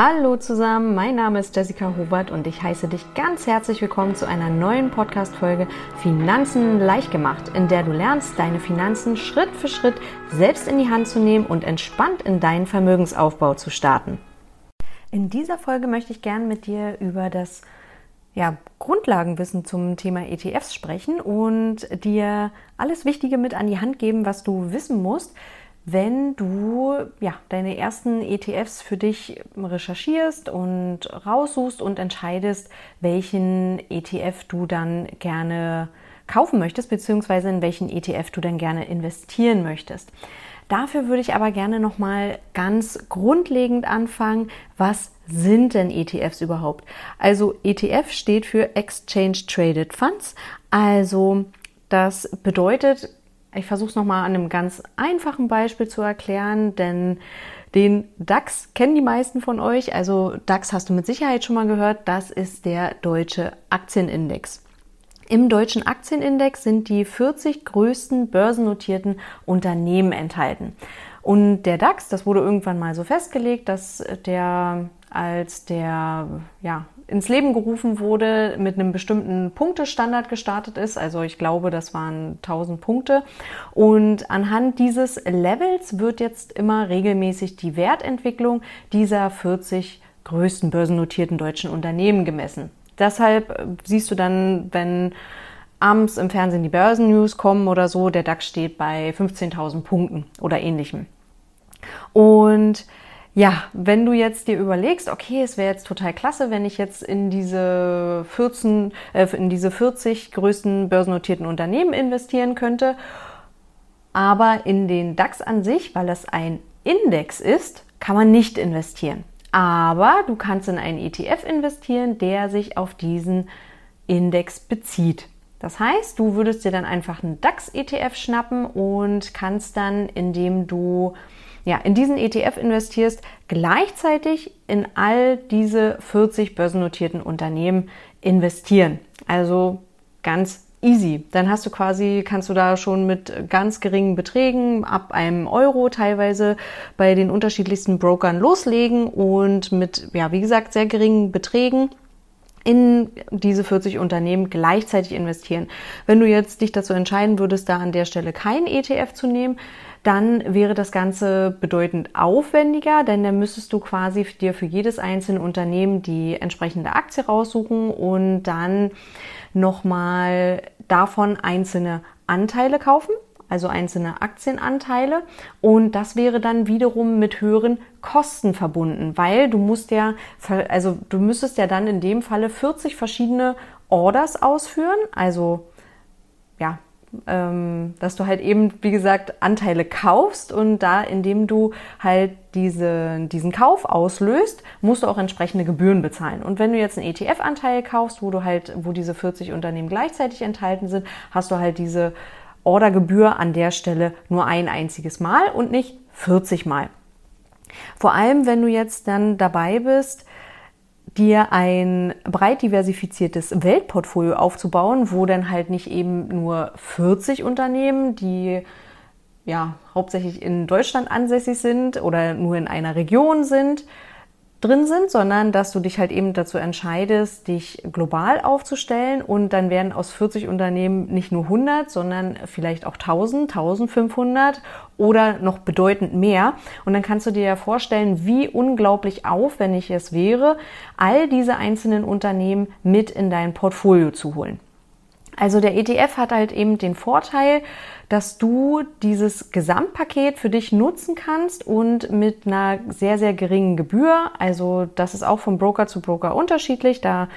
Hallo zusammen, mein Name ist Jessica Hubert und ich heiße dich ganz herzlich willkommen zu einer neuen Podcast-Folge Finanzen leicht gemacht, in der du lernst, deine Finanzen Schritt für Schritt selbst in die Hand zu nehmen und entspannt in deinen Vermögensaufbau zu starten. In dieser Folge möchte ich gern mit dir über das ja, Grundlagenwissen zum Thema ETFs sprechen und dir alles Wichtige mit an die Hand geben, was du wissen musst, wenn du ja, deine ersten ETFs für dich recherchierst und raussuchst und entscheidest, welchen ETF du dann gerne kaufen möchtest, beziehungsweise in welchen ETF du dann gerne investieren möchtest. Dafür würde ich aber gerne nochmal ganz grundlegend anfangen. Was sind denn ETFs überhaupt? Also ETF steht für Exchange Traded Funds. Also das bedeutet ich versuche es nochmal an einem ganz einfachen Beispiel zu erklären, denn den DAX kennen die meisten von euch. Also DAX hast du mit Sicherheit schon mal gehört. Das ist der deutsche Aktienindex. Im deutschen Aktienindex sind die 40 größten börsennotierten Unternehmen enthalten. Und der DAX, das wurde irgendwann mal so festgelegt, dass der als der ja, ins Leben gerufen wurde, mit einem bestimmten Punktestandard gestartet ist. Also ich glaube, das waren 1000 Punkte. Und anhand dieses Levels wird jetzt immer regelmäßig die Wertentwicklung dieser 40 größten börsennotierten deutschen Unternehmen gemessen. Deshalb siehst du dann, wenn abends im Fernsehen die Börsennews kommen oder so, der DAX steht bei 15.000 Punkten oder ähnlichem. Und ja, wenn du jetzt dir überlegst, okay, es wäre jetzt total klasse, wenn ich jetzt in diese 14, äh, in diese 40 größten börsennotierten Unternehmen investieren könnte, aber in den DAX an sich, weil das ein Index ist, kann man nicht investieren. Aber du kannst in einen ETF investieren, der sich auf diesen Index bezieht. Das heißt, du würdest dir dann einfach einen DAX-ETF schnappen und kannst dann, indem du ja, in diesen ETF investierst, gleichzeitig in all diese 40 börsennotierten Unternehmen investieren. Also ganz easy. Dann hast du quasi, kannst du da schon mit ganz geringen Beträgen ab einem Euro teilweise bei den unterschiedlichsten Brokern loslegen und mit, ja, wie gesagt, sehr geringen Beträgen in diese 40 Unternehmen gleichzeitig investieren. Wenn du jetzt dich dazu entscheiden würdest, da an der Stelle kein ETF zu nehmen, dann wäre das Ganze bedeutend aufwendiger, denn dann müsstest du quasi dir für jedes einzelne Unternehmen die entsprechende Aktie raussuchen und dann nochmal davon einzelne Anteile kaufen, also einzelne Aktienanteile. Und das wäre dann wiederum mit höheren Kosten verbunden, weil du musst ja, also du müsstest ja dann in dem Falle 40 verschiedene Orders ausführen, also ja, ähm, dass du halt eben, wie gesagt, Anteile kaufst und da, indem du halt diese, diesen Kauf auslöst, musst du auch entsprechende Gebühren bezahlen. Und wenn du jetzt einen ETF-Anteil kaufst, wo du halt, wo diese 40 Unternehmen gleichzeitig enthalten sind, hast du halt diese Ordergebühr an der Stelle nur ein einziges Mal und nicht 40 Mal. Vor allem, wenn du jetzt dann dabei bist, dir ein breit diversifiziertes Weltportfolio aufzubauen, wo dann halt nicht eben nur 40 Unternehmen, die ja hauptsächlich in Deutschland ansässig sind oder nur in einer Region sind, drin sind, sondern dass du dich halt eben dazu entscheidest, dich global aufzustellen und dann werden aus 40 Unternehmen nicht nur 100, sondern vielleicht auch 1000, 1500 oder noch bedeutend mehr. Und dann kannst du dir ja vorstellen, wie unglaublich aufwendig es wäre, all diese einzelnen Unternehmen mit in dein Portfolio zu holen. Also der ETF hat halt eben den Vorteil, dass du dieses Gesamtpaket für dich nutzen kannst und mit einer sehr, sehr geringen Gebühr. Also das ist auch von Broker zu Broker unterschiedlich. Da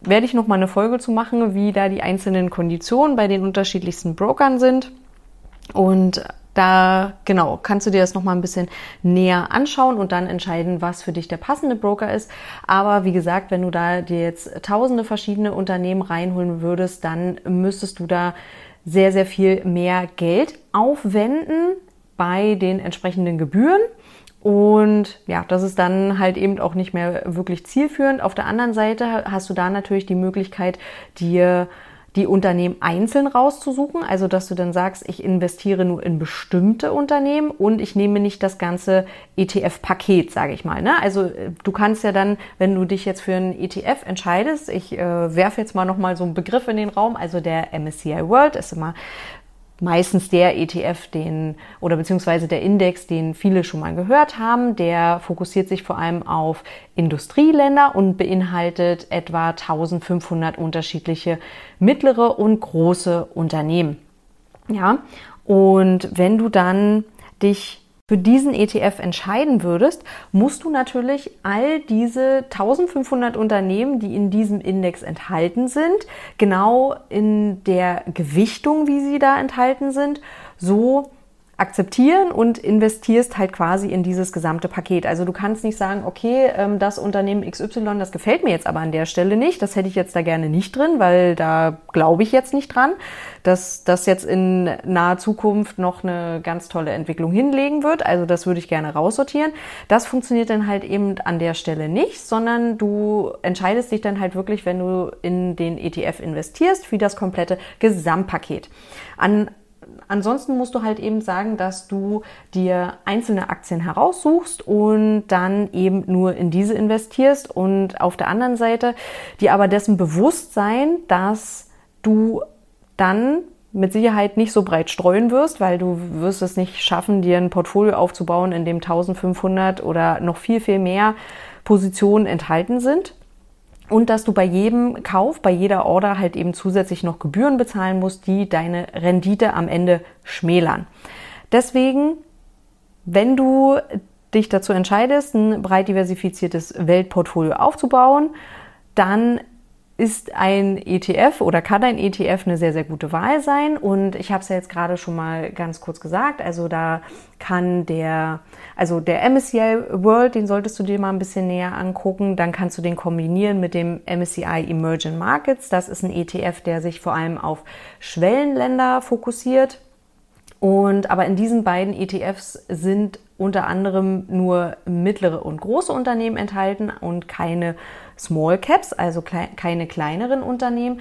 werde ich noch mal eine Folge zu machen, wie da die einzelnen Konditionen bei den unterschiedlichsten Brokern sind. Und da, genau, kannst du dir das nochmal ein bisschen näher anschauen und dann entscheiden, was für dich der passende Broker ist. Aber wie gesagt, wenn du da dir jetzt tausende verschiedene Unternehmen reinholen würdest, dann müsstest du da sehr, sehr viel mehr Geld aufwenden bei den entsprechenden Gebühren. Und ja, das ist dann halt eben auch nicht mehr wirklich zielführend. Auf der anderen Seite hast du da natürlich die Möglichkeit, dir die Unternehmen einzeln rauszusuchen, also dass du dann sagst, ich investiere nur in bestimmte Unternehmen und ich nehme nicht das ganze ETF-Paket, sage ich mal. Ne? Also äh, du kannst ja dann, wenn du dich jetzt für einen ETF entscheidest, ich äh, werfe jetzt mal noch mal so einen Begriff in den Raum, also der MSCI World ist immer meistens der ETF, den oder beziehungsweise der Index, den viele schon mal gehört haben. Der fokussiert sich vor allem auf Industrieländer und beinhaltet etwa 1500 unterschiedliche mittlere und große Unternehmen. Ja, und wenn du dann dich für diesen ETF entscheiden würdest, musst du natürlich all diese 1500 Unternehmen, die in diesem Index enthalten sind, genau in der Gewichtung, wie sie da enthalten sind, so akzeptieren und investierst halt quasi in dieses gesamte Paket. Also du kannst nicht sagen, okay, ähm, das Unternehmen XY, das gefällt mir jetzt aber an der Stelle nicht, das hätte ich jetzt da gerne nicht drin, weil da glaube ich jetzt nicht dran, dass das jetzt in naher Zukunft noch eine ganz tolle Entwicklung hinlegen wird. Also das würde ich gerne raussortieren. Das funktioniert dann halt eben an der Stelle nicht, sondern du entscheidest dich dann halt wirklich, wenn du in den ETF investierst, für das komplette Gesamtpaket. An Ansonsten musst du halt eben sagen, dass du dir einzelne Aktien heraussuchst und dann eben nur in diese investierst. Und auf der anderen Seite dir aber dessen bewusst sein, dass du dann mit Sicherheit nicht so breit streuen wirst, weil du wirst es nicht schaffen, dir ein Portfolio aufzubauen, in dem 1500 oder noch viel, viel mehr Positionen enthalten sind und dass du bei jedem Kauf, bei jeder Order halt eben zusätzlich noch Gebühren bezahlen musst, die deine Rendite am Ende schmälern. Deswegen, wenn du dich dazu entscheidest, ein breit diversifiziertes Weltportfolio aufzubauen, dann ist ein ETF oder kann ein ETF eine sehr, sehr gute Wahl sein. Und ich habe es ja jetzt gerade schon mal ganz kurz gesagt. Also da kann der, also der MSCI World, den solltest du dir mal ein bisschen näher angucken. Dann kannst du den kombinieren mit dem MSCI Emerging Markets. Das ist ein ETF, der sich vor allem auf Schwellenländer fokussiert. Und aber in diesen beiden ETFs sind unter anderem nur mittlere und große Unternehmen enthalten und keine Small Caps, also keine kleineren Unternehmen.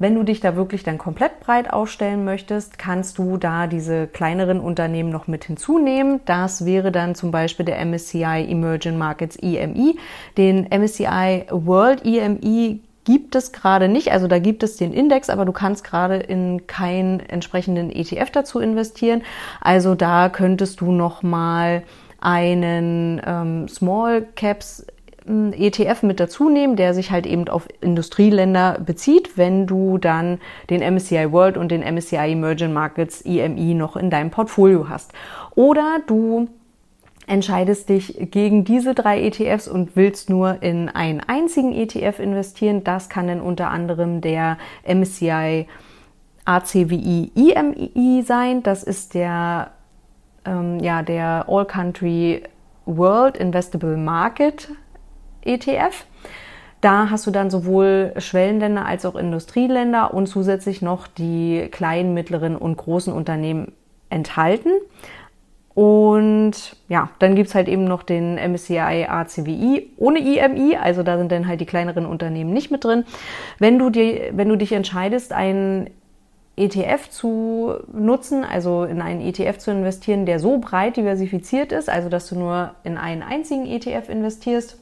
Wenn du dich da wirklich dann komplett breit aufstellen möchtest, kannst du da diese kleineren Unternehmen noch mit hinzunehmen. Das wäre dann zum Beispiel der MSCI Emerging Markets EMI. Den MSCI World EMI gibt es gerade nicht. Also da gibt es den Index, aber du kannst gerade in keinen entsprechenden ETF dazu investieren. Also da könntest du noch mal einen ähm, Small Caps ETF mit dazu nehmen, der sich halt eben auf Industrieländer bezieht, wenn du dann den MSCI World und den MSCI Emerging Markets EMI noch in deinem Portfolio hast. Oder du entscheidest dich gegen diese drei ETFs und willst nur in einen einzigen ETF investieren. Das kann dann unter anderem der MSCI ACWI EMI sein. Das ist der, ähm, ja, der All Country World Investable Market ETF. Da hast du dann sowohl Schwellenländer als auch Industrieländer und zusätzlich noch die kleinen, mittleren und großen Unternehmen enthalten. Und ja, dann gibt es halt eben noch den MSCI ACWI ohne IMI, also da sind dann halt die kleineren Unternehmen nicht mit drin. Wenn du, dir, wenn du dich entscheidest, einen ETF zu nutzen, also in einen ETF zu investieren, der so breit diversifiziert ist, also dass du nur in einen einzigen ETF investierst,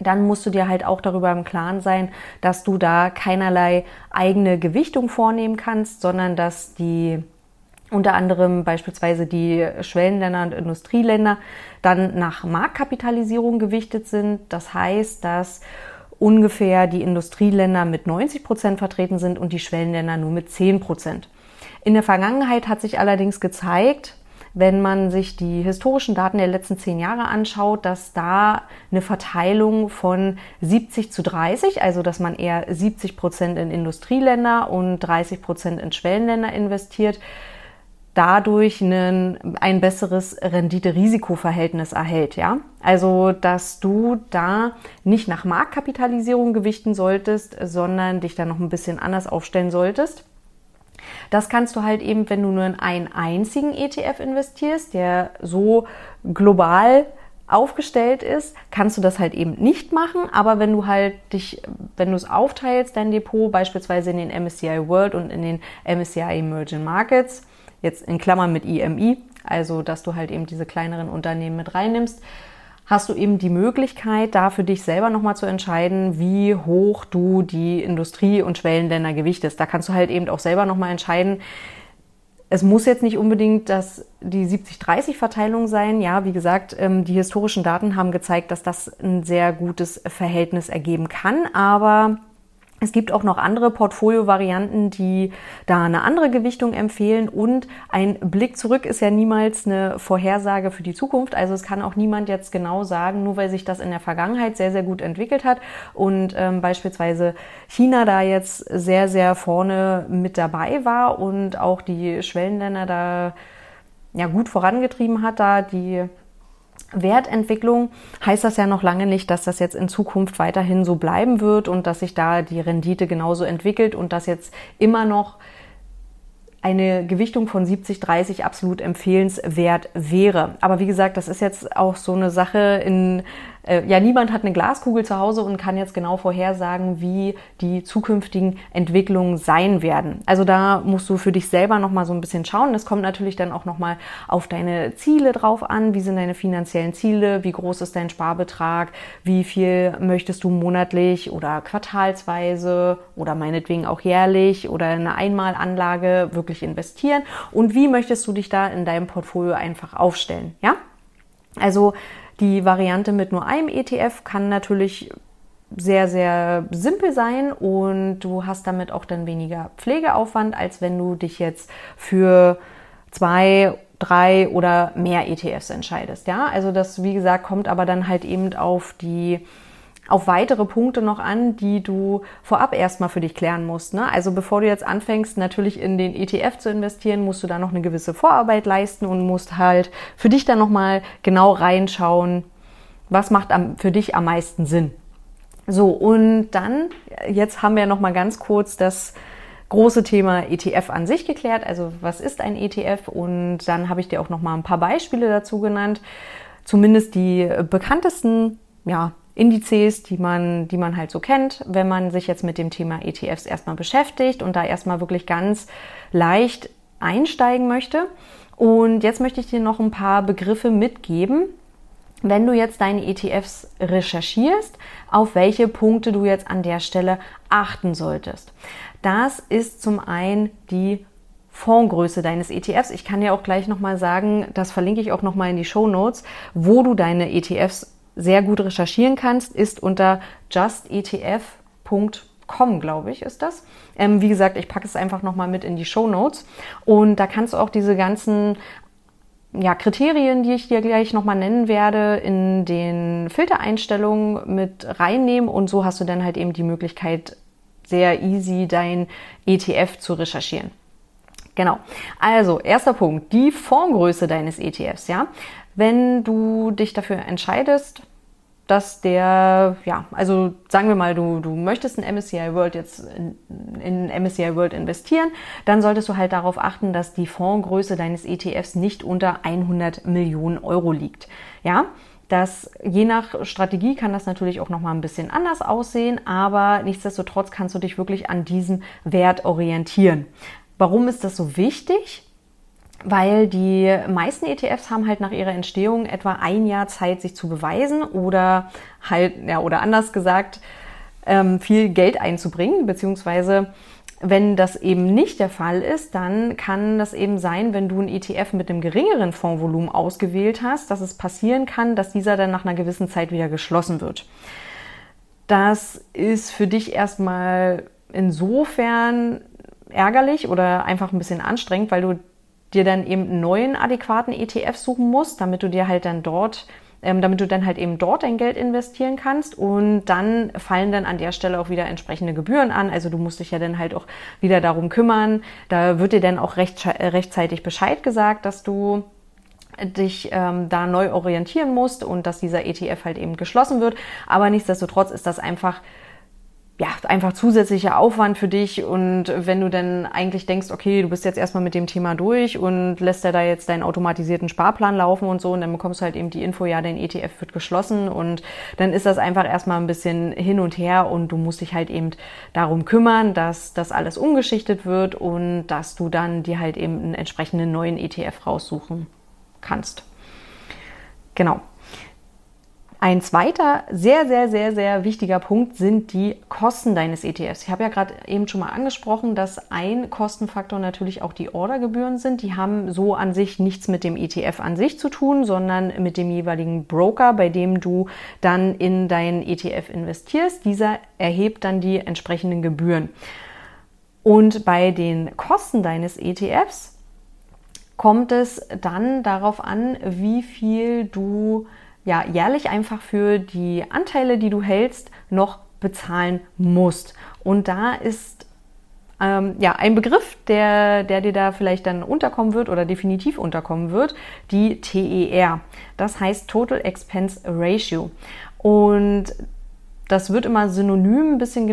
dann musst du dir halt auch darüber im Klaren sein, dass du da keinerlei eigene Gewichtung vornehmen kannst, sondern dass die unter anderem beispielsweise die Schwellenländer und Industrieländer dann nach Marktkapitalisierung gewichtet sind. Das heißt, dass ungefähr die Industrieländer mit 90 Prozent vertreten sind und die Schwellenländer nur mit 10 Prozent. In der Vergangenheit hat sich allerdings gezeigt, wenn man sich die historischen Daten der letzten zehn Jahre anschaut, dass da eine Verteilung von 70 zu 30, also dass man eher 70 Prozent in Industrieländer und 30 Prozent in Schwellenländer investiert, dadurch ein, ein besseres Rendite-Risiko-Verhältnis erhält, ja. Also, dass du da nicht nach Marktkapitalisierung gewichten solltest, sondern dich da noch ein bisschen anders aufstellen solltest. Das kannst du halt eben, wenn du nur in einen einzigen ETF investierst, der so global aufgestellt ist, kannst du das halt eben nicht machen. Aber wenn du halt dich, wenn du es aufteilst, dein Depot beispielsweise in den MSCI World und in den MSCI Emerging Markets, jetzt in Klammern mit IMI, also dass du halt eben diese kleineren Unternehmen mit reinnimmst, hast du eben die Möglichkeit, da für dich selber nochmal zu entscheiden, wie hoch du die Industrie- und Schwellenländer gewichtest. Da kannst du halt eben auch selber nochmal entscheiden, es muss jetzt nicht unbedingt das, die 70-30-Verteilung sein. Ja, wie gesagt, ähm, die historischen Daten haben gezeigt, dass das ein sehr gutes Verhältnis ergeben kann. Aber es gibt auch noch andere Portfolio-Varianten, die da eine andere Gewichtung empfehlen. Und ein Blick zurück ist ja niemals eine Vorhersage für die Zukunft. Also es kann auch niemand jetzt genau sagen, nur weil sich das in der Vergangenheit sehr, sehr gut entwickelt hat und ähm, beispielsweise China da jetzt sehr, sehr vorne mit dabei war und auch die Schwellenländer da ja gut vorangetrieben hat, da die Wertentwicklung heißt das ja noch lange nicht, dass das jetzt in Zukunft weiterhin so bleiben wird und dass sich da die Rendite genauso entwickelt und dass jetzt immer noch eine Gewichtung von 70, 30 absolut empfehlenswert wäre. Aber wie gesagt, das ist jetzt auch so eine Sache in äh, ja, niemand hat eine Glaskugel zu Hause und kann jetzt genau vorhersagen, wie die zukünftigen Entwicklungen sein werden. Also da musst du für dich selber nochmal so ein bisschen schauen. Das kommt natürlich dann auch nochmal auf deine Ziele drauf an. Wie sind deine finanziellen Ziele? Wie groß ist dein Sparbetrag? Wie viel möchtest du monatlich oder quartalsweise oder meinetwegen auch jährlich oder eine Einmalanlage wirklich investieren? Und wie möchtest du dich da in deinem Portfolio einfach aufstellen? Ja? Also die Variante mit nur einem ETF kann natürlich sehr, sehr simpel sein und du hast damit auch dann weniger Pflegeaufwand, als wenn du dich jetzt für zwei, drei oder mehr ETFs entscheidest. Ja, also das, wie gesagt, kommt aber dann halt eben auf die auf weitere Punkte noch an, die du vorab erstmal für dich klären musst. Ne? Also bevor du jetzt anfängst, natürlich in den ETF zu investieren, musst du da noch eine gewisse Vorarbeit leisten und musst halt für dich dann nochmal genau reinschauen, was macht am, für dich am meisten Sinn. So, und dann, jetzt haben wir nochmal ganz kurz das große Thema ETF an sich geklärt. Also was ist ein ETF? Und dann habe ich dir auch nochmal ein paar Beispiele dazu genannt. Zumindest die bekanntesten, ja, Indizes, die man, die man halt so kennt, wenn man sich jetzt mit dem Thema ETFs erstmal beschäftigt und da erstmal wirklich ganz leicht einsteigen möchte. Und jetzt möchte ich dir noch ein paar Begriffe mitgeben, wenn du jetzt deine ETFs recherchierst, auf welche Punkte du jetzt an der Stelle achten solltest. Das ist zum einen die Fondsgröße deines ETFs. Ich kann dir auch gleich nochmal sagen, das verlinke ich auch nochmal in die Show Notes, wo du deine ETFs sehr gut recherchieren kannst, ist unter justetf.com, glaube ich, ist das. Ähm, wie gesagt, ich packe es einfach nochmal mit in die Show Notes. Und da kannst du auch diese ganzen ja, Kriterien, die ich dir gleich nochmal nennen werde, in den Filtereinstellungen mit reinnehmen. Und so hast du dann halt eben die Möglichkeit, sehr easy dein ETF zu recherchieren. Genau. Also, erster Punkt, die Fondsgröße deines ETFs, ja. Wenn du dich dafür entscheidest, dass der, ja, also sagen wir mal, du, du möchtest in MSCI World jetzt in, in MSCI World investieren, dann solltest du halt darauf achten, dass die Fondsgröße deines ETFs nicht unter 100 Millionen Euro liegt. Ja, das, je nach Strategie kann das natürlich auch nochmal ein bisschen anders aussehen, aber nichtsdestotrotz kannst du dich wirklich an diesem Wert orientieren. Warum ist das so wichtig? Weil die meisten ETFs haben halt nach ihrer Entstehung etwa ein Jahr Zeit, sich zu beweisen oder halt, ja, oder anders gesagt, ähm, viel Geld einzubringen, beziehungsweise wenn das eben nicht der Fall ist, dann kann das eben sein, wenn du einen ETF mit einem geringeren Fondsvolumen ausgewählt hast, dass es passieren kann, dass dieser dann nach einer gewissen Zeit wieder geschlossen wird. Das ist für dich erstmal insofern ärgerlich oder einfach ein bisschen anstrengend, weil du dir dann eben einen neuen adäquaten ETF suchen musst, damit du dir halt dann dort ähm, damit du dann halt eben dort dein Geld investieren kannst und dann fallen dann an der Stelle auch wieder entsprechende Gebühren an. Also du musst dich ja dann halt auch wieder darum kümmern. Da wird dir dann auch recht, rechtzeitig Bescheid gesagt, dass du dich ähm, da neu orientieren musst und dass dieser ETF halt eben geschlossen wird. Aber nichtsdestotrotz ist das einfach ja, einfach zusätzlicher Aufwand für dich und wenn du dann eigentlich denkst, okay, du bist jetzt erstmal mit dem Thema durch und lässt ja da jetzt deinen automatisierten Sparplan laufen und so und dann bekommst du halt eben die Info, ja, dein ETF wird geschlossen und dann ist das einfach erstmal ein bisschen hin und her und du musst dich halt eben darum kümmern, dass das alles umgeschichtet wird und dass du dann dir halt eben einen entsprechenden neuen ETF raussuchen kannst. Genau. Ein zweiter sehr, sehr, sehr, sehr wichtiger Punkt sind die Kosten deines ETFs. Ich habe ja gerade eben schon mal angesprochen, dass ein Kostenfaktor natürlich auch die Ordergebühren sind. Die haben so an sich nichts mit dem ETF an sich zu tun, sondern mit dem jeweiligen Broker, bei dem du dann in deinen ETF investierst. Dieser erhebt dann die entsprechenden Gebühren. Und bei den Kosten deines ETFs kommt es dann darauf an, wie viel du ja jährlich einfach für die Anteile, die du hältst, noch bezahlen musst. Und da ist ähm, ja ein Begriff, der, der dir da vielleicht dann unterkommen wird oder definitiv unterkommen wird, die TER. Das heißt Total Expense Ratio. Und das wird immer synonym ein bisschen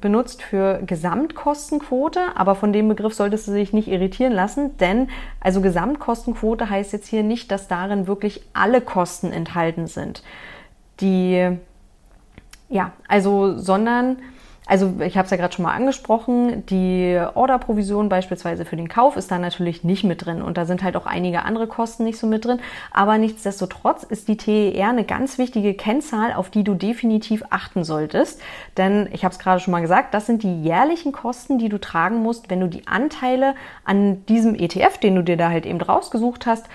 benutzt für Gesamtkostenquote, aber von dem Begriff solltest du dich nicht irritieren lassen, denn also Gesamtkostenquote heißt jetzt hier nicht, dass darin wirklich alle Kosten enthalten sind. Die, ja, also, sondern also ich habe es ja gerade schon mal angesprochen, die Orderprovision beispielsweise für den Kauf ist da natürlich nicht mit drin und da sind halt auch einige andere Kosten nicht so mit drin. Aber nichtsdestotrotz ist die TER eine ganz wichtige Kennzahl, auf die du definitiv achten solltest. Denn ich habe es gerade schon mal gesagt, das sind die jährlichen Kosten, die du tragen musst, wenn du die Anteile an diesem ETF, den du dir da halt eben rausgesucht hast,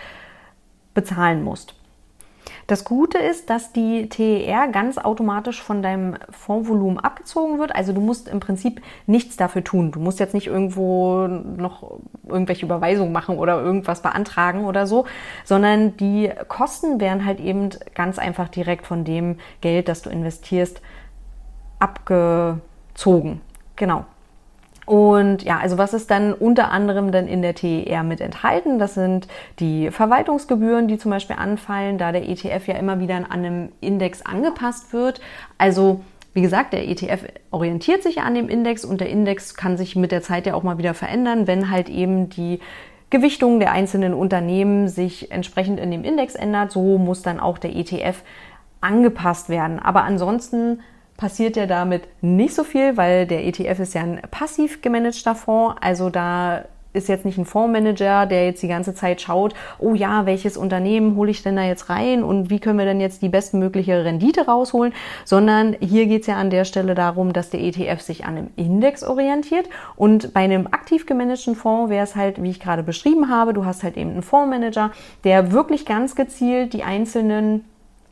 bezahlen musst. Das Gute ist, dass die TER ganz automatisch von deinem Fondsvolumen abgezogen wird. Also du musst im Prinzip nichts dafür tun. Du musst jetzt nicht irgendwo noch irgendwelche Überweisungen machen oder irgendwas beantragen oder so, sondern die Kosten werden halt eben ganz einfach direkt von dem Geld, das du investierst, abgezogen. Genau. Und ja, also was ist dann unter anderem dann in der TER mit enthalten? Das sind die Verwaltungsgebühren, die zum Beispiel anfallen, da der ETF ja immer wieder an einem Index angepasst wird. Also wie gesagt, der ETF orientiert sich an dem Index und der Index kann sich mit der Zeit ja auch mal wieder verändern, wenn halt eben die Gewichtung der einzelnen Unternehmen sich entsprechend in dem Index ändert. So muss dann auch der ETF angepasst werden. Aber ansonsten passiert ja damit nicht so viel, weil der ETF ist ja ein passiv gemanagter Fonds. Also da ist jetzt nicht ein Fondsmanager, der jetzt die ganze Zeit schaut, oh ja, welches Unternehmen hole ich denn da jetzt rein und wie können wir denn jetzt die bestmögliche Rendite rausholen, sondern hier geht es ja an der Stelle darum, dass der ETF sich an einem Index orientiert und bei einem aktiv gemanagten Fonds wäre es halt, wie ich gerade beschrieben habe, du hast halt eben einen Fondsmanager, der wirklich ganz gezielt die einzelnen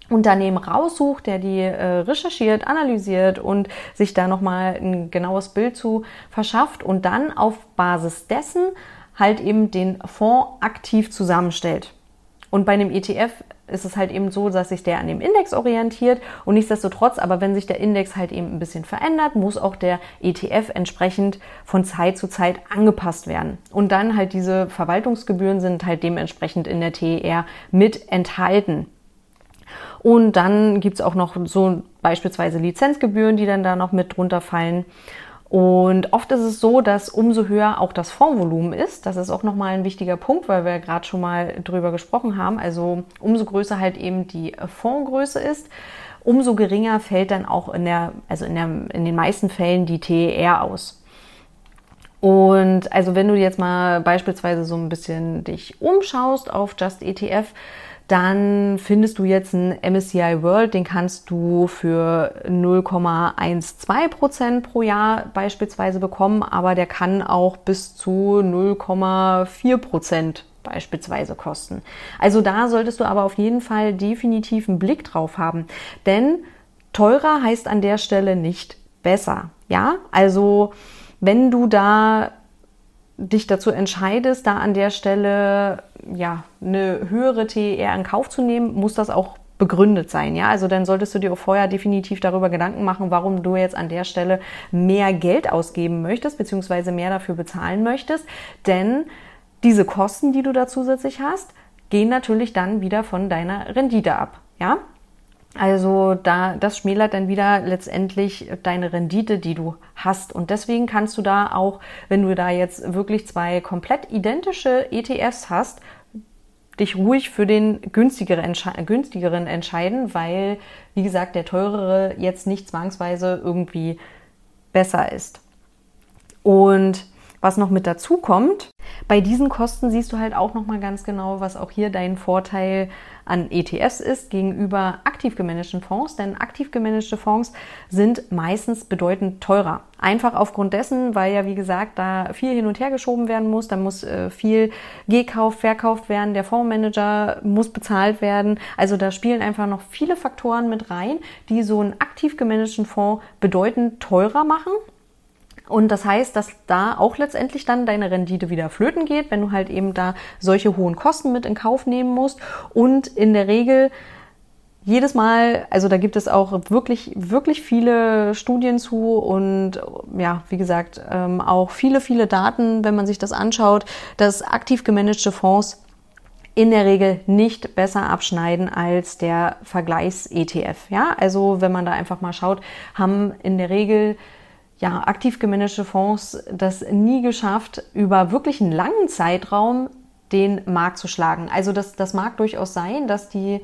Unternehmen raussucht, der die äh, recherchiert, analysiert und sich da nochmal ein genaues Bild zu verschafft und dann auf Basis dessen halt eben den Fonds aktiv zusammenstellt. Und bei einem ETF ist es halt eben so, dass sich der an dem Index orientiert und nichtsdestotrotz, aber wenn sich der Index halt eben ein bisschen verändert, muss auch der ETF entsprechend von Zeit zu Zeit angepasst werden. Und dann halt diese Verwaltungsgebühren sind halt dementsprechend in der TER mit enthalten. Und dann gibt es auch noch so beispielsweise Lizenzgebühren, die dann da noch mit drunter fallen. Und oft ist es so, dass umso höher auch das Fondsvolumen ist, das ist auch nochmal ein wichtiger Punkt, weil wir gerade schon mal drüber gesprochen haben, also umso größer halt eben die Fondsgröße ist, umso geringer fällt dann auch in der, also in, der, in den meisten Fällen die TER aus. Und also wenn du jetzt mal beispielsweise so ein bisschen dich umschaust auf Just ETF, dann findest du jetzt einen MSCI World, den kannst du für 0,12 Prozent pro Jahr beispielsweise bekommen, aber der kann auch bis zu 0,4 Prozent beispielsweise kosten. Also da solltest du aber auf jeden Fall definitiv einen Blick drauf haben, denn teurer heißt an der Stelle nicht besser. Ja, also wenn du da dich dazu entscheidest, da an der Stelle ja eine höhere TER in Kauf zu nehmen, muss das auch begründet sein, ja. Also dann solltest du dir auch vorher definitiv darüber Gedanken machen, warum du jetzt an der Stelle mehr Geld ausgeben möchtest, beziehungsweise mehr dafür bezahlen möchtest. Denn diese Kosten, die du da zusätzlich hast, gehen natürlich dann wieder von deiner Rendite ab, ja. Also da, das schmälert dann wieder letztendlich deine Rendite, die du hast. Und deswegen kannst du da auch, wenn du da jetzt wirklich zwei komplett identische ETFs hast, dich ruhig für den günstigeren, Entsche günstigeren entscheiden, weil, wie gesagt, der teurere jetzt nicht zwangsweise irgendwie besser ist. Und was noch mit dazu kommt, bei diesen Kosten siehst du halt auch noch mal ganz genau, was auch hier dein Vorteil an ETFs ist gegenüber aktiv gemanagten Fonds, denn aktiv gemanagte Fonds sind meistens bedeutend teurer. Einfach aufgrund dessen, weil ja wie gesagt da viel hin und her geschoben werden muss, da muss äh, viel gekauft, verkauft werden, der Fondsmanager muss bezahlt werden. Also da spielen einfach noch viele Faktoren mit rein, die so einen aktiv gemanagten Fonds bedeutend teurer machen und das heißt, dass da auch letztendlich dann deine Rendite wieder flöten geht, wenn du halt eben da solche hohen Kosten mit in Kauf nehmen musst. Und in der Regel jedes Mal, also da gibt es auch wirklich, wirklich viele Studien zu und ja, wie gesagt, ähm, auch viele, viele Daten, wenn man sich das anschaut, dass aktiv gemanagte Fonds in der Regel nicht besser abschneiden als der Vergleichs-ETF. Ja, also wenn man da einfach mal schaut, haben in der Regel ja, aktiv gemanagte Fonds das nie geschafft, über wirklich einen langen Zeitraum den Markt zu schlagen. Also das, das mag durchaus sein, dass die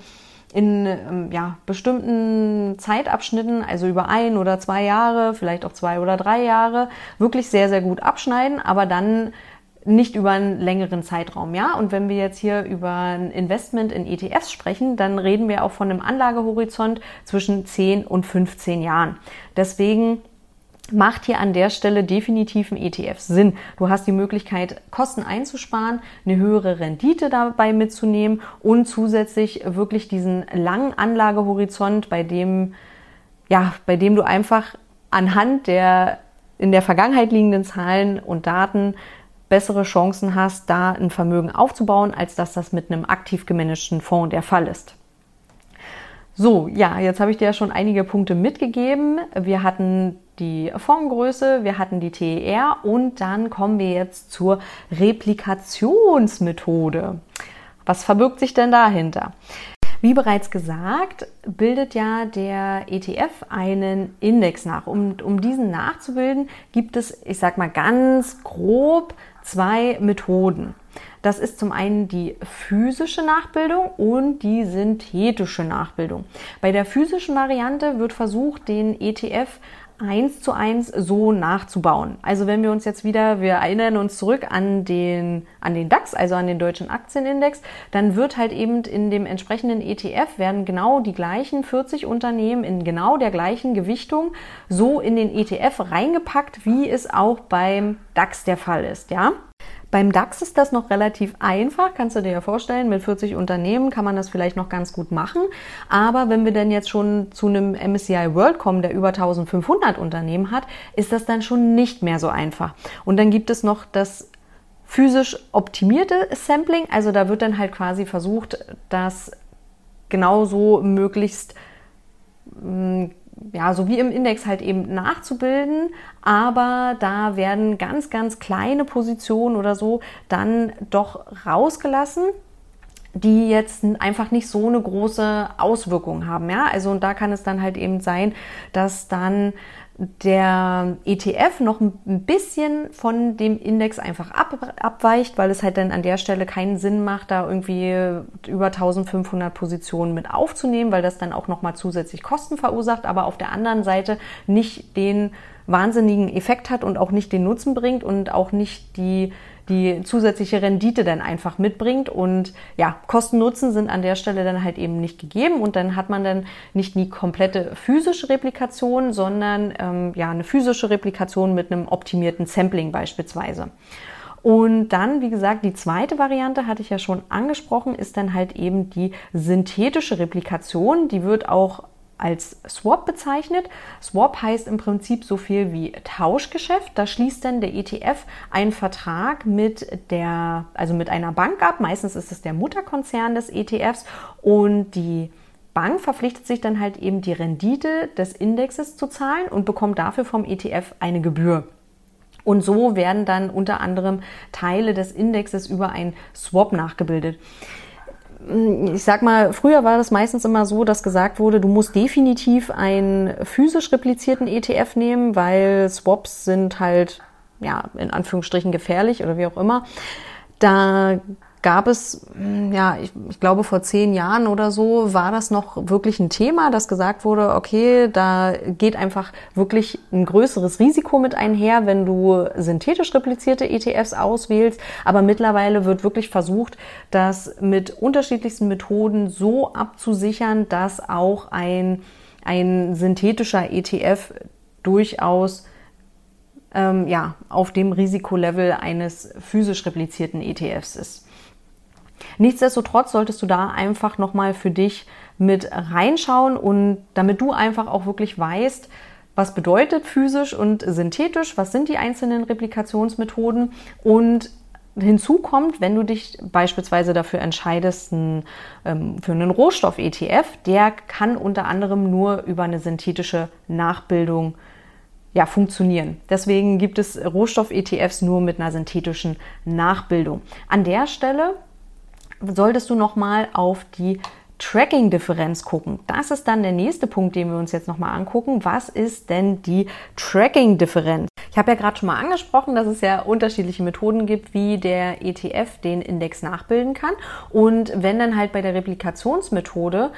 in ähm, ja, bestimmten Zeitabschnitten, also über ein oder zwei Jahre, vielleicht auch zwei oder drei Jahre, wirklich sehr, sehr gut abschneiden, aber dann nicht über einen längeren Zeitraum, ja. Und wenn wir jetzt hier über ein Investment in ETFs sprechen, dann reden wir auch von einem Anlagehorizont zwischen 10 und 15 Jahren. Deswegen macht hier an der Stelle definitiv ein ETF Sinn. Du hast die Möglichkeit, Kosten einzusparen, eine höhere Rendite dabei mitzunehmen und zusätzlich wirklich diesen langen Anlagehorizont, bei dem, ja, bei dem du einfach anhand der in der Vergangenheit liegenden Zahlen und Daten bessere Chancen hast, da ein Vermögen aufzubauen, als dass das mit einem aktiv gemanagten Fonds der Fall ist. So, ja, jetzt habe ich dir ja schon einige Punkte mitgegeben. Wir hatten die Fondgröße, wir hatten die TER und dann kommen wir jetzt zur Replikationsmethode. Was verbirgt sich denn dahinter? Wie bereits gesagt, bildet ja der ETF einen Index nach. Um, um diesen nachzubilden, gibt es, ich sag mal ganz grob, zwei Methoden. Das ist zum einen die physische Nachbildung und die synthetische Nachbildung. Bei der physischen Variante wird versucht, den ETF eins zu eins so nachzubauen. Also wenn wir uns jetzt wieder, wir erinnern uns zurück an den, an den DAX, also an den deutschen Aktienindex, dann wird halt eben in dem entsprechenden ETF werden genau die gleichen 40 Unternehmen in genau der gleichen Gewichtung so in den ETF reingepackt, wie es auch beim DAX der Fall ist, ja? Beim DAX ist das noch relativ einfach, kannst du dir ja vorstellen, mit 40 Unternehmen kann man das vielleicht noch ganz gut machen. Aber wenn wir denn jetzt schon zu einem MSCI World kommen, der über 1500 Unternehmen hat, ist das dann schon nicht mehr so einfach. Und dann gibt es noch das physisch optimierte Sampling, also da wird dann halt quasi versucht, das genauso möglichst mm, ja, so wie im Index halt eben nachzubilden, aber da werden ganz, ganz kleine Positionen oder so dann doch rausgelassen die jetzt einfach nicht so eine große Auswirkung haben, ja. Also und da kann es dann halt eben sein, dass dann der ETF noch ein bisschen von dem Index einfach ab, abweicht, weil es halt dann an der Stelle keinen Sinn macht, da irgendwie über 1500 Positionen mit aufzunehmen, weil das dann auch nochmal zusätzlich Kosten verursacht, aber auf der anderen Seite nicht den wahnsinnigen Effekt hat und auch nicht den Nutzen bringt und auch nicht die die zusätzliche Rendite dann einfach mitbringt. Und ja, Kosten-Nutzen sind an der Stelle dann halt eben nicht gegeben und dann hat man dann nicht die komplette physische Replikation, sondern ähm, ja eine physische Replikation mit einem optimierten Sampling beispielsweise. Und dann, wie gesagt, die zweite Variante hatte ich ja schon angesprochen, ist dann halt eben die synthetische Replikation. Die wird auch als Swap bezeichnet. Swap heißt im Prinzip so viel wie Tauschgeschäft. Da schließt dann der ETF einen Vertrag mit der, also mit einer Bank ab. Meistens ist es der Mutterkonzern des ETFs und die Bank verpflichtet sich dann halt eben die Rendite des Indexes zu zahlen und bekommt dafür vom ETF eine Gebühr. Und so werden dann unter anderem Teile des Indexes über ein Swap nachgebildet ich sag mal, früher war das meistens immer so, dass gesagt wurde, du musst definitiv einen physisch replizierten ETF nehmen, weil Swaps sind halt, ja, in Anführungsstrichen gefährlich oder wie auch immer. Da gab es, hm, ja, ich, ich, glaube vor zehn Jahren oder so war das noch wirklich ein Thema, dass gesagt wurde, okay, da geht einfach wirklich ein größeres Risiko mit einher, wenn du synthetisch replizierte ETFs auswählst. Aber mittlerweile wird wirklich versucht, das mit unterschiedlichsten Methoden so abzusichern, dass auch ein, ein synthetischer ETF durchaus ähm, ja, auf dem Risikolevel eines physisch replizierten ETFs ist. Nichtsdestotrotz solltest du da einfach nochmal für dich mit reinschauen und damit du einfach auch wirklich weißt, was bedeutet physisch und synthetisch, was sind die einzelnen Replikationsmethoden und Hinzu kommt, wenn du dich beispielsweise dafür entscheidest, ähm, für einen Rohstoff-ETF, der kann unter anderem nur über eine synthetische Nachbildung ja, funktionieren. Deswegen gibt es Rohstoff-ETFs nur mit einer synthetischen Nachbildung. An der Stelle solltest du nochmal auf die Tracking-Differenz gucken. Das ist dann der nächste Punkt, den wir uns jetzt nochmal angucken. Was ist denn die Tracking-Differenz? Ich habe ja gerade schon mal angesprochen, dass es ja unterschiedliche Methoden gibt, wie der ETF den Index nachbilden kann. Und wenn dann halt bei der Replikationsmethode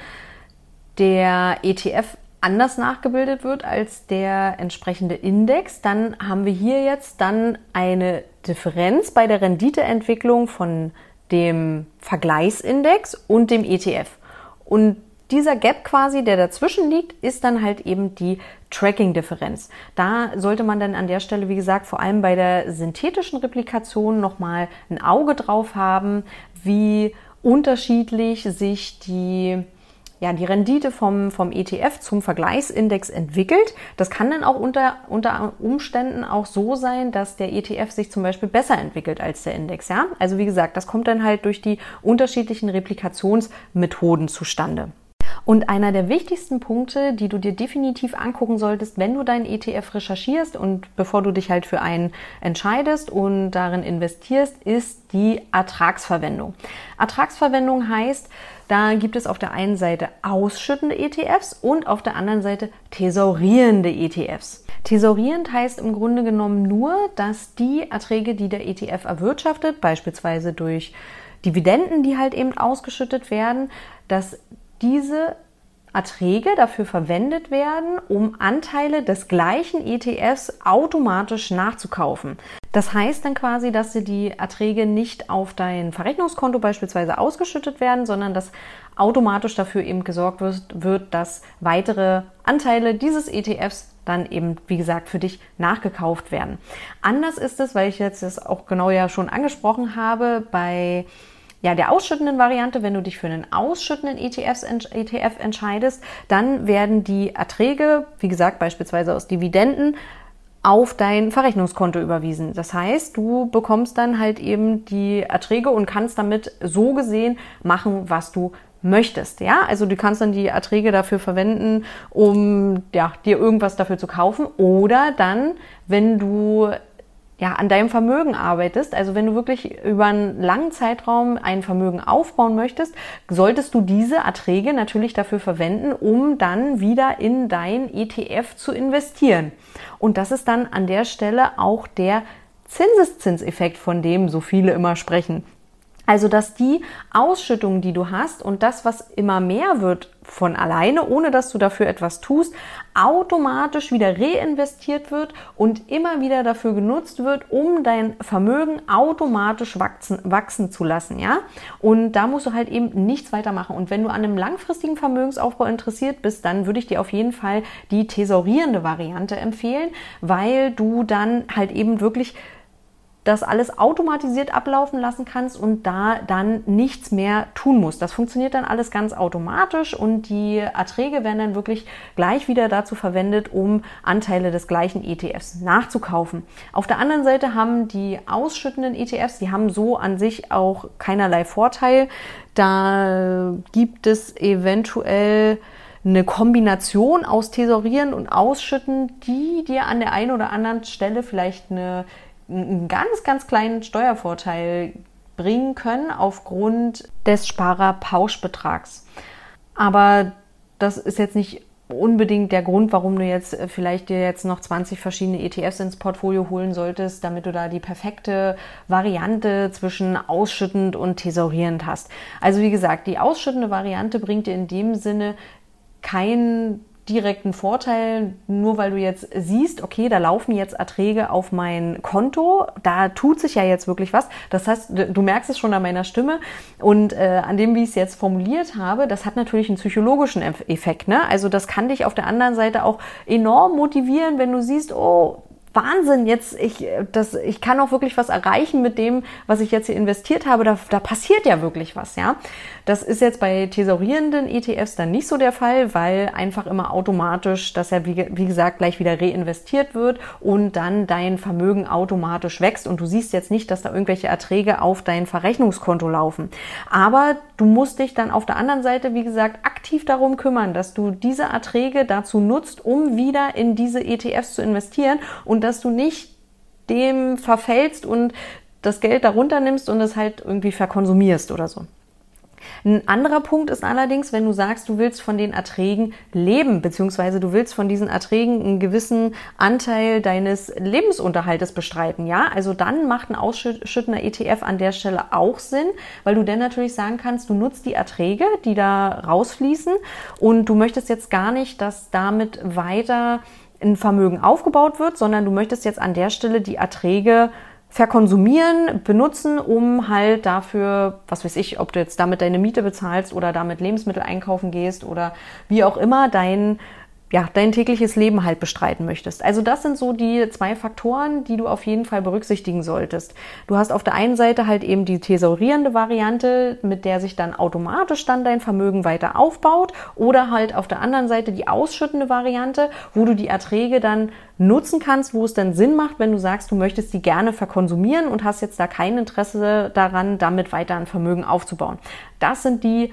der ETF anders nachgebildet wird als der entsprechende Index, dann haben wir hier jetzt dann eine Differenz bei der Renditeentwicklung von dem Vergleichsindex und dem ETF. Und dieser Gap quasi, der dazwischen liegt, ist dann halt eben die Tracking-Differenz. Da sollte man dann an der Stelle, wie gesagt, vor allem bei der synthetischen Replikation nochmal ein Auge drauf haben, wie unterschiedlich sich die ja, die Rendite vom, vom ETF zum Vergleichsindex entwickelt. Das kann dann auch unter, unter Umständen auch so sein, dass der ETF sich zum Beispiel besser entwickelt als der Index. Ja? Also wie gesagt, das kommt dann halt durch die unterschiedlichen Replikationsmethoden zustande. Und einer der wichtigsten Punkte, die du dir definitiv angucken solltest, wenn du deinen ETF recherchierst und bevor du dich halt für einen entscheidest und darin investierst, ist die Ertragsverwendung. Ertragsverwendung heißt, da gibt es auf der einen Seite ausschüttende ETFs und auf der anderen Seite thesaurierende ETFs. Thesaurierend heißt im Grunde genommen nur, dass die Erträge, die der ETF erwirtschaftet, beispielsweise durch Dividenden, die halt eben ausgeschüttet werden, dass diese Erträge dafür verwendet werden, um Anteile des gleichen ETFs automatisch nachzukaufen. Das heißt dann quasi, dass dir die Erträge nicht auf dein Verrechnungskonto beispielsweise ausgeschüttet werden, sondern dass automatisch dafür eben gesorgt wird, dass weitere Anteile dieses ETFs dann eben, wie gesagt, für dich nachgekauft werden. Anders ist es, weil ich jetzt das auch genau ja schon angesprochen habe, bei ja, der ausschüttenden Variante, wenn du dich für einen ausschüttenden ETFs, ETF entscheidest, dann werden die Erträge, wie gesagt, beispielsweise aus Dividenden, auf dein Verrechnungskonto überwiesen. Das heißt, du bekommst dann halt eben die Erträge und kannst damit so gesehen machen, was du möchtest. Ja, also du kannst dann die Erträge dafür verwenden, um ja, dir irgendwas dafür zu kaufen oder dann, wenn du ja, an deinem Vermögen arbeitest, also wenn du wirklich über einen langen Zeitraum ein Vermögen aufbauen möchtest, solltest du diese Erträge natürlich dafür verwenden, um dann wieder in dein ETF zu investieren. Und das ist dann an der Stelle auch der Zinseszinseffekt, von dem so viele immer sprechen. Also, dass die Ausschüttung, die du hast und das, was immer mehr wird von alleine, ohne dass du dafür etwas tust, automatisch wieder reinvestiert wird und immer wieder dafür genutzt wird, um dein Vermögen automatisch wachsen, wachsen zu lassen, ja? Und da musst du halt eben nichts weitermachen. Und wenn du an einem langfristigen Vermögensaufbau interessiert bist, dann würde ich dir auf jeden Fall die thesaurierende Variante empfehlen, weil du dann halt eben wirklich das alles automatisiert ablaufen lassen kannst und da dann nichts mehr tun musst. Das funktioniert dann alles ganz automatisch und die Erträge werden dann wirklich gleich wieder dazu verwendet, um Anteile des gleichen ETFs nachzukaufen. Auf der anderen Seite haben die ausschüttenden ETFs, die haben so an sich auch keinerlei Vorteil. Da gibt es eventuell eine Kombination aus Tesorieren und Ausschütten, die dir an der einen oder anderen Stelle vielleicht eine einen ganz, ganz kleinen Steuervorteil bringen können aufgrund des Sparerpauschbetrags. Aber das ist jetzt nicht unbedingt der Grund, warum du jetzt vielleicht dir jetzt noch 20 verschiedene ETFs ins Portfolio holen solltest, damit du da die perfekte Variante zwischen ausschüttend und thesaurierend hast. Also wie gesagt, die ausschüttende Variante bringt dir in dem Sinne kein direkten Vorteil, nur weil du jetzt siehst, okay, da laufen jetzt Erträge auf mein Konto, da tut sich ja jetzt wirklich was. Das heißt, du merkst es schon an meiner Stimme und äh, an dem, wie ich es jetzt formuliert habe, das hat natürlich einen psychologischen Effekt. Ne? Also das kann dich auf der anderen Seite auch enorm motivieren, wenn du siehst, oh, Wahnsinn, jetzt ich, das, ich kann auch wirklich was erreichen mit dem, was ich jetzt hier investiert habe. Da, da passiert ja wirklich was, ja. Das ist jetzt bei thesaurierenden ETFs dann nicht so der Fall, weil einfach immer automatisch, dass er wie, wie gesagt gleich wieder reinvestiert wird und dann dein Vermögen automatisch wächst und du siehst jetzt nicht, dass da irgendwelche Erträge auf dein Verrechnungskonto laufen. Aber du musst dich dann auf der anderen Seite, wie gesagt, aktiv darum kümmern, dass du diese Erträge dazu nutzt, um wieder in diese ETFs zu investieren und dass du nicht dem verfällst und das Geld darunter nimmst und es halt irgendwie verkonsumierst oder so. Ein anderer Punkt ist allerdings, wenn du sagst, du willst von den Erträgen leben, beziehungsweise du willst von diesen Erträgen einen gewissen Anteil deines Lebensunterhaltes bestreiten, ja? Also dann macht ein ausschüttender ETF an der Stelle auch Sinn, weil du dann natürlich sagen kannst, du nutzt die Erträge, die da rausfließen und du möchtest jetzt gar nicht, dass damit weiter ein Vermögen aufgebaut wird, sondern du möchtest jetzt an der Stelle die Erträge verkonsumieren, benutzen, um halt dafür, was weiß ich, ob du jetzt damit deine Miete bezahlst oder damit Lebensmittel einkaufen gehst oder wie auch immer dein ja, dein tägliches Leben halt bestreiten möchtest. Also das sind so die zwei Faktoren, die du auf jeden Fall berücksichtigen solltest. Du hast auf der einen Seite halt eben die thesaurierende Variante, mit der sich dann automatisch dann dein Vermögen weiter aufbaut oder halt auf der anderen Seite die ausschüttende Variante, wo du die Erträge dann nutzen kannst, wo es dann Sinn macht, wenn du sagst, du möchtest die gerne verkonsumieren und hast jetzt da kein Interesse daran, damit weiter ein Vermögen aufzubauen. Das sind die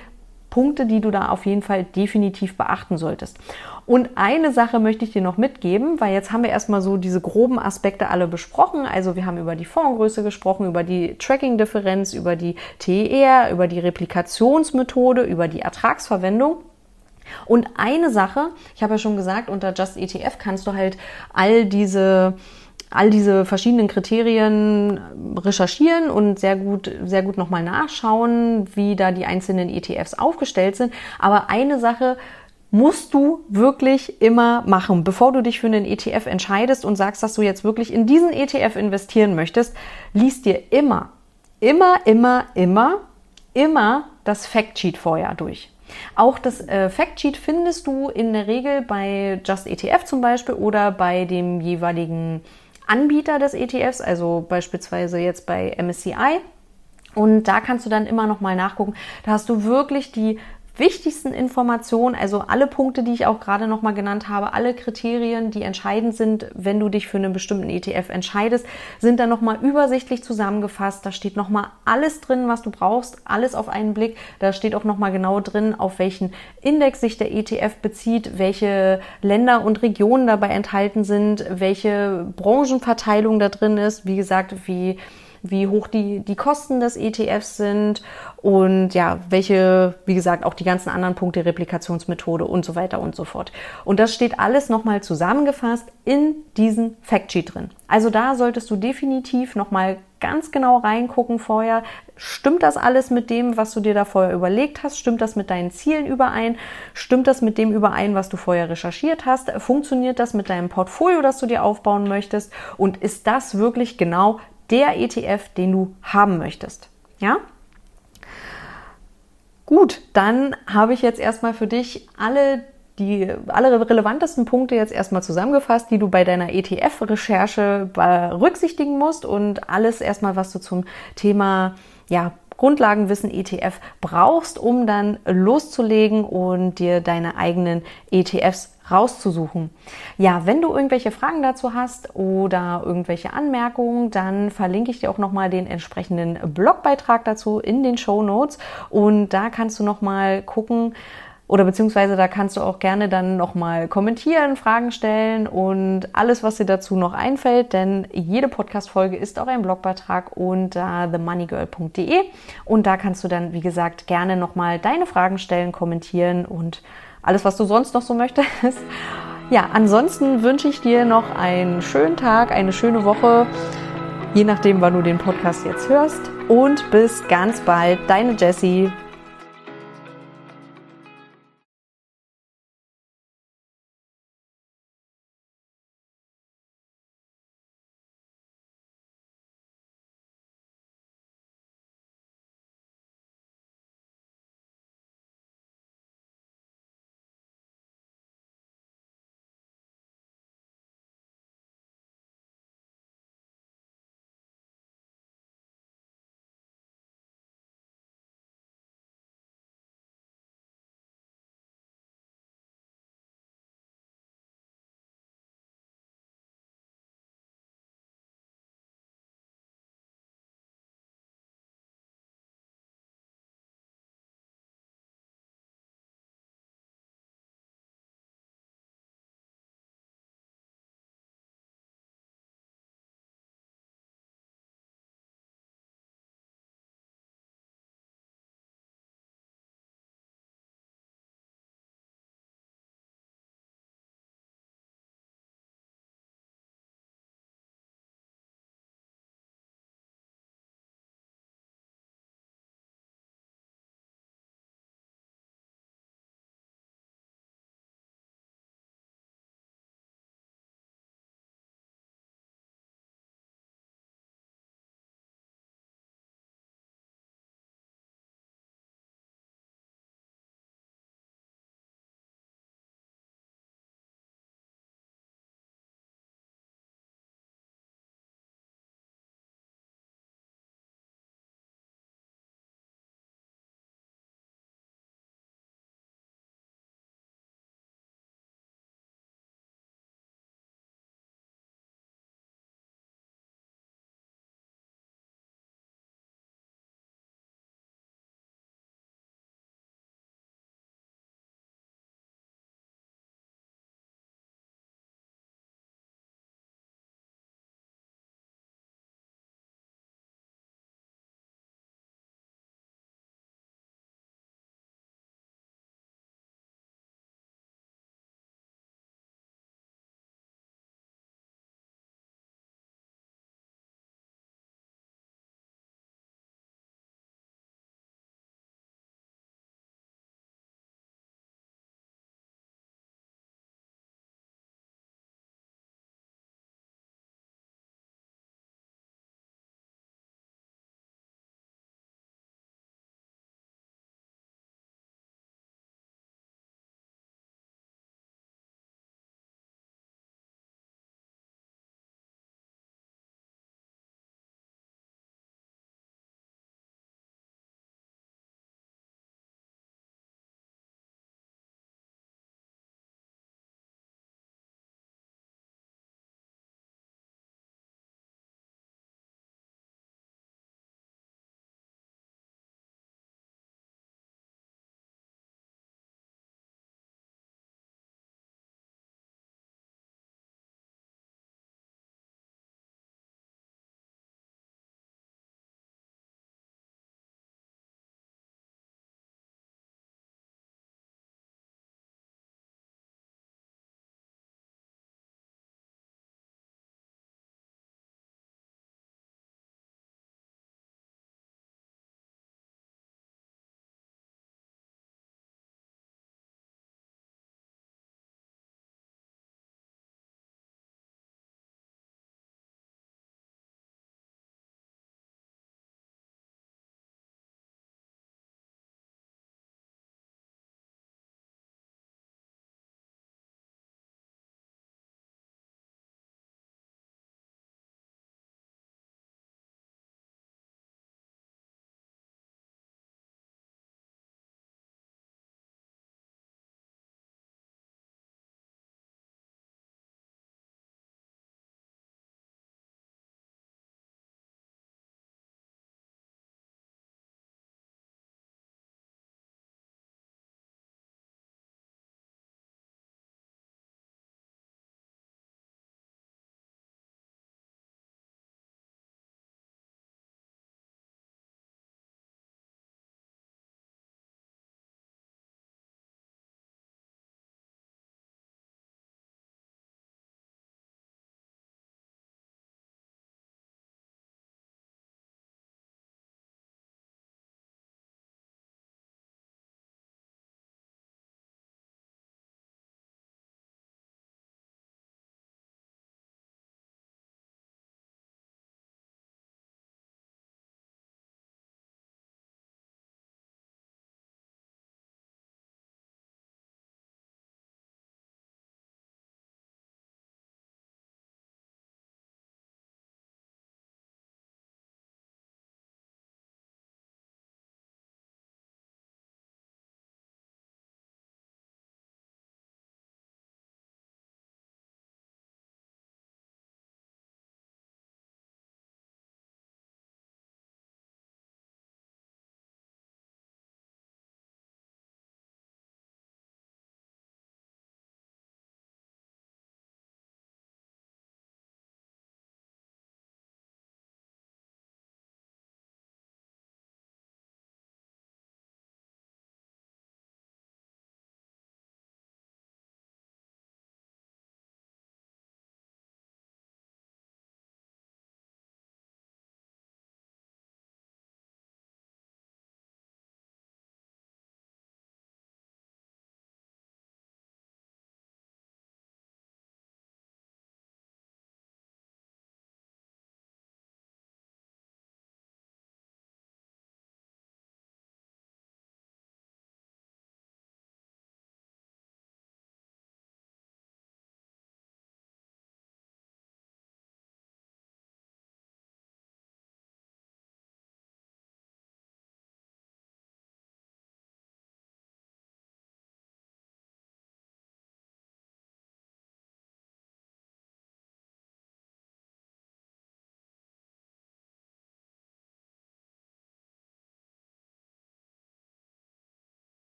Punkte, die du da auf jeden Fall definitiv beachten solltest. Und eine Sache möchte ich dir noch mitgeben, weil jetzt haben wir erstmal so diese groben Aspekte alle besprochen. Also wir haben über die Fondsgröße gesprochen, über die Tracking-Differenz, über die TER, über die Replikationsmethode, über die Ertragsverwendung. Und eine Sache, ich habe ja schon gesagt, unter Just ETF kannst du halt all diese all diese verschiedenen Kriterien recherchieren und sehr gut, sehr gut nochmal nachschauen, wie da die einzelnen ETFs aufgestellt sind. Aber eine Sache musst du wirklich immer machen, bevor du dich für einen ETF entscheidest und sagst, dass du jetzt wirklich in diesen ETF investieren möchtest, liest dir immer, immer, immer, immer, immer das Factsheet vorher durch. Auch das äh, Factsheet findest du in der Regel bei Just ETF zum Beispiel oder bei dem jeweiligen Anbieter des ETFs, also beispielsweise jetzt bei MSCI. Und da kannst du dann immer noch mal nachgucken. Da hast du wirklich die wichtigsten Informationen, also alle Punkte, die ich auch gerade nochmal genannt habe, alle Kriterien, die entscheidend sind, wenn du dich für einen bestimmten ETF entscheidest, sind dann nochmal übersichtlich zusammengefasst. Da steht nochmal alles drin, was du brauchst, alles auf einen Blick. Da steht auch nochmal genau drin, auf welchen Index sich der ETF bezieht, welche Länder und Regionen dabei enthalten sind, welche Branchenverteilung da drin ist. Wie gesagt, wie wie hoch die, die Kosten des ETFs sind und ja, welche, wie gesagt, auch die ganzen anderen Punkte, Replikationsmethode und so weiter und so fort. Und das steht alles nochmal zusammengefasst in diesem Factsheet drin. Also da solltest du definitiv nochmal ganz genau reingucken vorher. Stimmt das alles mit dem, was du dir da vorher überlegt hast? Stimmt das mit deinen Zielen überein? Stimmt das mit dem überein, was du vorher recherchiert hast? Funktioniert das mit deinem Portfolio, das du dir aufbauen möchtest? Und ist das wirklich genau der ETF, den du haben möchtest. Ja? Gut, dann habe ich jetzt erstmal für dich alle die alle relevantesten Punkte jetzt erstmal zusammengefasst, die du bei deiner ETF-Recherche berücksichtigen musst und alles erstmal, was du zum Thema ja, Grundlagenwissen ETF brauchst, um dann loszulegen und dir deine eigenen ETFs rauszusuchen. Ja, wenn du irgendwelche Fragen dazu hast oder irgendwelche Anmerkungen, dann verlinke ich dir auch nochmal den entsprechenden Blogbeitrag dazu in den Show Notes. Und da kannst du nochmal gucken, oder beziehungsweise da kannst du auch gerne dann nochmal kommentieren, Fragen stellen und alles, was dir dazu noch einfällt, denn jede Podcast-Folge ist auch ein Blogbeitrag unter themoneygirl.de und da kannst du dann, wie gesagt, gerne nochmal deine Fragen stellen, kommentieren und alles, was du sonst noch so möchtest. Ja, ansonsten wünsche ich dir noch einen schönen Tag, eine schöne Woche, je nachdem, wann du den Podcast jetzt hörst und bis ganz bald, deine Jessie.